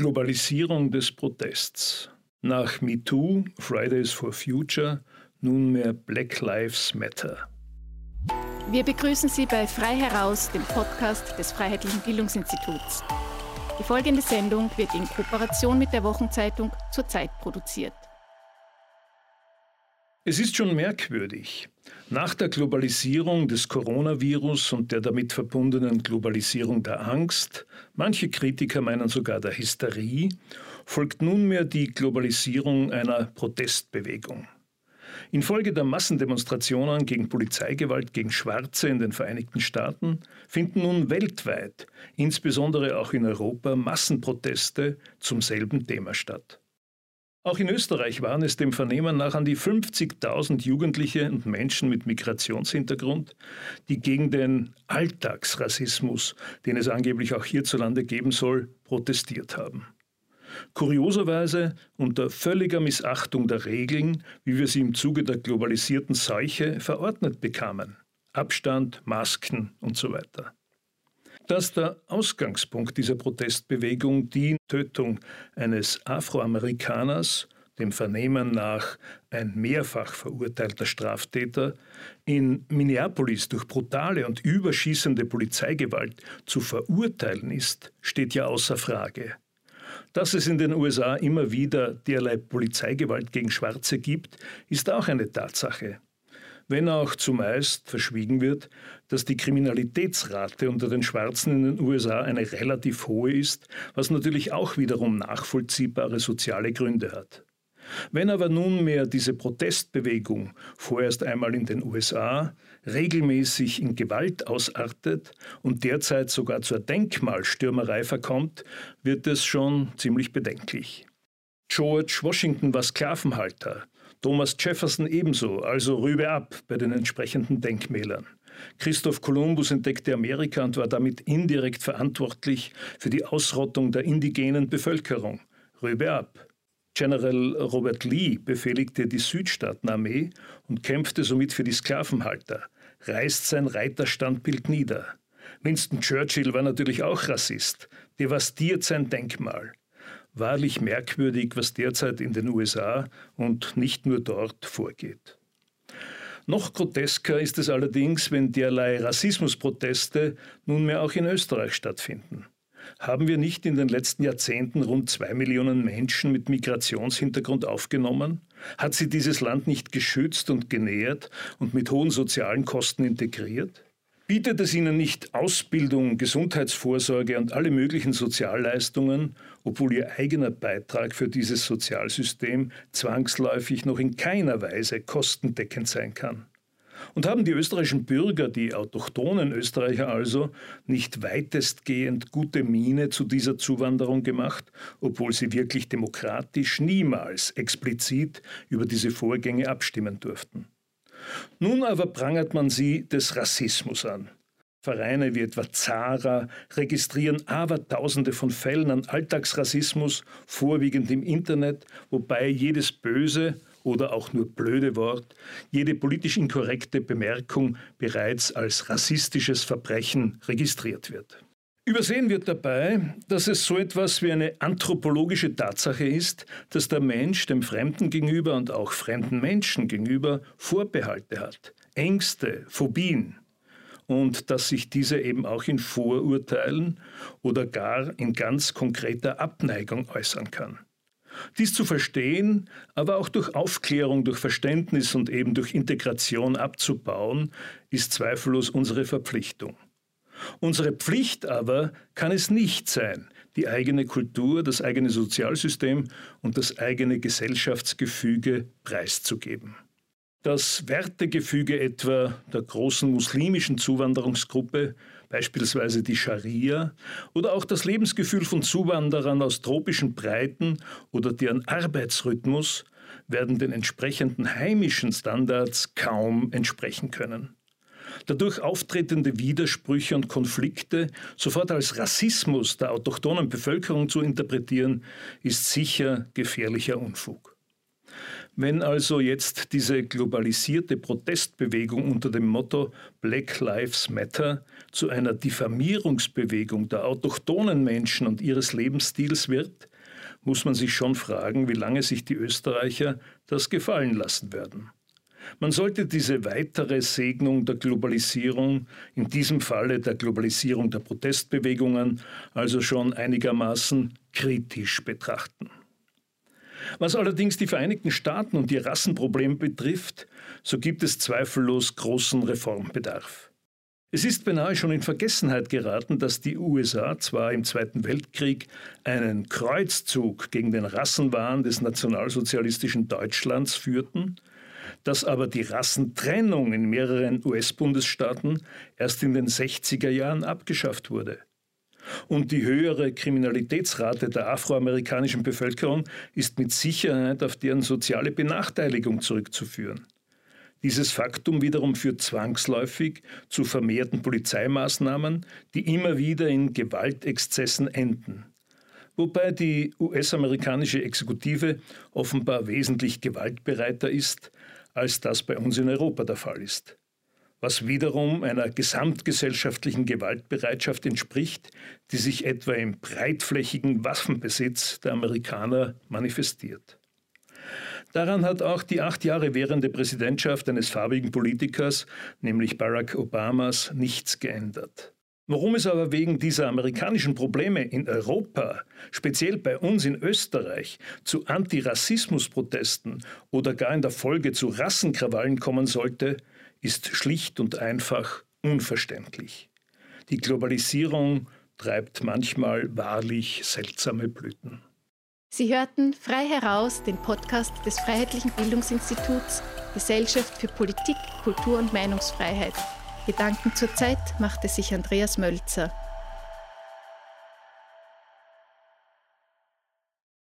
Globalisierung des Protests. Nach MeToo, Fridays for Future, nunmehr Black Lives Matter. Wir begrüßen Sie bei Frei heraus, dem Podcast des Freiheitlichen Bildungsinstituts. Die folgende Sendung wird in Kooperation mit der Wochenzeitung zur Zeit produziert. Es ist schon merkwürdig. Nach der Globalisierung des Coronavirus und der damit verbundenen Globalisierung der Angst, manche Kritiker meinen sogar der Hysterie, folgt nunmehr die Globalisierung einer Protestbewegung. Infolge der Massendemonstrationen gegen Polizeigewalt gegen Schwarze in den Vereinigten Staaten finden nun weltweit, insbesondere auch in Europa, Massenproteste zum selben Thema statt. Auch in Österreich waren es dem Vernehmen nach an die 50.000 Jugendliche und Menschen mit Migrationshintergrund, die gegen den Alltagsrassismus, den es angeblich auch hierzulande geben soll, protestiert haben. Kurioserweise unter völliger Missachtung der Regeln, wie wir sie im Zuge der globalisierten Seuche verordnet bekamen. Abstand, Masken und so weiter. Dass der Ausgangspunkt dieser Protestbewegung die Tötung eines Afroamerikaners, dem Vernehmen nach ein mehrfach verurteilter Straftäter, in Minneapolis durch brutale und überschießende Polizeigewalt zu verurteilen ist, steht ja außer Frage. Dass es in den USA immer wieder derlei Polizeigewalt gegen Schwarze gibt, ist auch eine Tatsache. Wenn auch zumeist verschwiegen wird, dass die Kriminalitätsrate unter den Schwarzen in den USA eine relativ hohe ist, was natürlich auch wiederum nachvollziehbare soziale Gründe hat. Wenn aber nunmehr diese Protestbewegung vorerst einmal in den USA regelmäßig in Gewalt ausartet und derzeit sogar zur Denkmalstürmerei verkommt, wird es schon ziemlich bedenklich. George Washington war Sklavenhalter, Thomas Jefferson ebenso, also Rübe ab bei den entsprechenden Denkmälern. Christoph Kolumbus entdeckte Amerika und war damit indirekt verantwortlich für die Ausrottung der indigenen Bevölkerung. Rübe ab. General Robert Lee befehligte die Südstaatenarmee und kämpfte somit für die Sklavenhalter, reißt sein Reiterstandbild nieder. Winston Churchill war natürlich auch Rassist, devastiert sein Denkmal. Wahrlich merkwürdig, was derzeit in den USA und nicht nur dort vorgeht. Noch grotesker ist es allerdings, wenn derlei Rassismusproteste nunmehr auch in Österreich stattfinden. Haben wir nicht in den letzten Jahrzehnten rund zwei Millionen Menschen mit Migrationshintergrund aufgenommen? Hat sie dieses Land nicht geschützt und genährt und mit hohen sozialen Kosten integriert? Bietet es ihnen nicht Ausbildung, Gesundheitsvorsorge und alle möglichen Sozialleistungen, obwohl ihr eigener Beitrag für dieses Sozialsystem zwangsläufig noch in keiner Weise kostendeckend sein kann? Und haben die österreichischen Bürger, die autochthonen Österreicher also, nicht weitestgehend gute Miene zu dieser Zuwanderung gemacht, obwohl sie wirklich demokratisch niemals explizit über diese Vorgänge abstimmen durften? Nun aber prangert man sie des Rassismus an. Vereine wie etwa Zara registrieren Abertausende von Fällen an Alltagsrassismus, vorwiegend im Internet, wobei jedes böse oder auch nur blöde Wort, jede politisch inkorrekte Bemerkung bereits als rassistisches Verbrechen registriert wird. Übersehen wird dabei, dass es so etwas wie eine anthropologische Tatsache ist, dass der Mensch dem Fremden gegenüber und auch fremden Menschen gegenüber Vorbehalte hat, Ängste, Phobien und dass sich diese eben auch in Vorurteilen oder gar in ganz konkreter Abneigung äußern kann. Dies zu verstehen, aber auch durch Aufklärung, durch Verständnis und eben durch Integration abzubauen, ist zweifellos unsere Verpflichtung. Unsere Pflicht aber kann es nicht sein, die eigene Kultur, das eigene Sozialsystem und das eigene Gesellschaftsgefüge preiszugeben. Das Wertegefüge etwa der großen muslimischen Zuwanderungsgruppe, beispielsweise die Scharia, oder auch das Lebensgefühl von Zuwanderern aus tropischen Breiten oder deren Arbeitsrhythmus werden den entsprechenden heimischen Standards kaum entsprechen können. Dadurch auftretende Widersprüche und Konflikte sofort als Rassismus der autochthonen Bevölkerung zu interpretieren, ist sicher gefährlicher Unfug. Wenn also jetzt diese globalisierte Protestbewegung unter dem Motto Black Lives Matter zu einer Diffamierungsbewegung der autochthonen Menschen und ihres Lebensstils wird, muss man sich schon fragen, wie lange sich die Österreicher das gefallen lassen werden. Man sollte diese weitere Segnung der Globalisierung, in diesem Falle der Globalisierung der Protestbewegungen, also schon einigermaßen kritisch betrachten. Was allerdings die Vereinigten Staaten und ihr Rassenproblem betrifft, so gibt es zweifellos großen Reformbedarf. Es ist beinahe schon in Vergessenheit geraten, dass die USA zwar im Zweiten Weltkrieg einen Kreuzzug gegen den Rassenwahn des nationalsozialistischen Deutschlands führten, dass aber die Rassentrennung in mehreren US-Bundesstaaten erst in den 60er Jahren abgeschafft wurde. Und die höhere Kriminalitätsrate der afroamerikanischen Bevölkerung ist mit Sicherheit auf deren soziale Benachteiligung zurückzuführen. Dieses Faktum wiederum führt zwangsläufig zu vermehrten Polizeimaßnahmen, die immer wieder in Gewaltexzessen enden. Wobei die US-amerikanische Exekutive offenbar wesentlich gewaltbereiter ist, als das bei uns in Europa der Fall ist was wiederum einer gesamtgesellschaftlichen Gewaltbereitschaft entspricht, die sich etwa im breitflächigen Waffenbesitz der Amerikaner manifestiert. Daran hat auch die acht Jahre währende Präsidentschaft eines farbigen Politikers, nämlich Barack Obamas, nichts geändert. Warum es aber wegen dieser amerikanischen Probleme in Europa, speziell bei uns in Österreich, zu Antirassismusprotesten oder gar in der Folge zu Rassenkrawallen kommen sollte, ist schlicht und einfach unverständlich. Die Globalisierung treibt manchmal wahrlich seltsame Blüten. Sie hörten frei heraus den Podcast des Freiheitlichen Bildungsinstituts Gesellschaft für Politik, Kultur und Meinungsfreiheit. Gedanken zur Zeit machte sich Andreas Mölzer.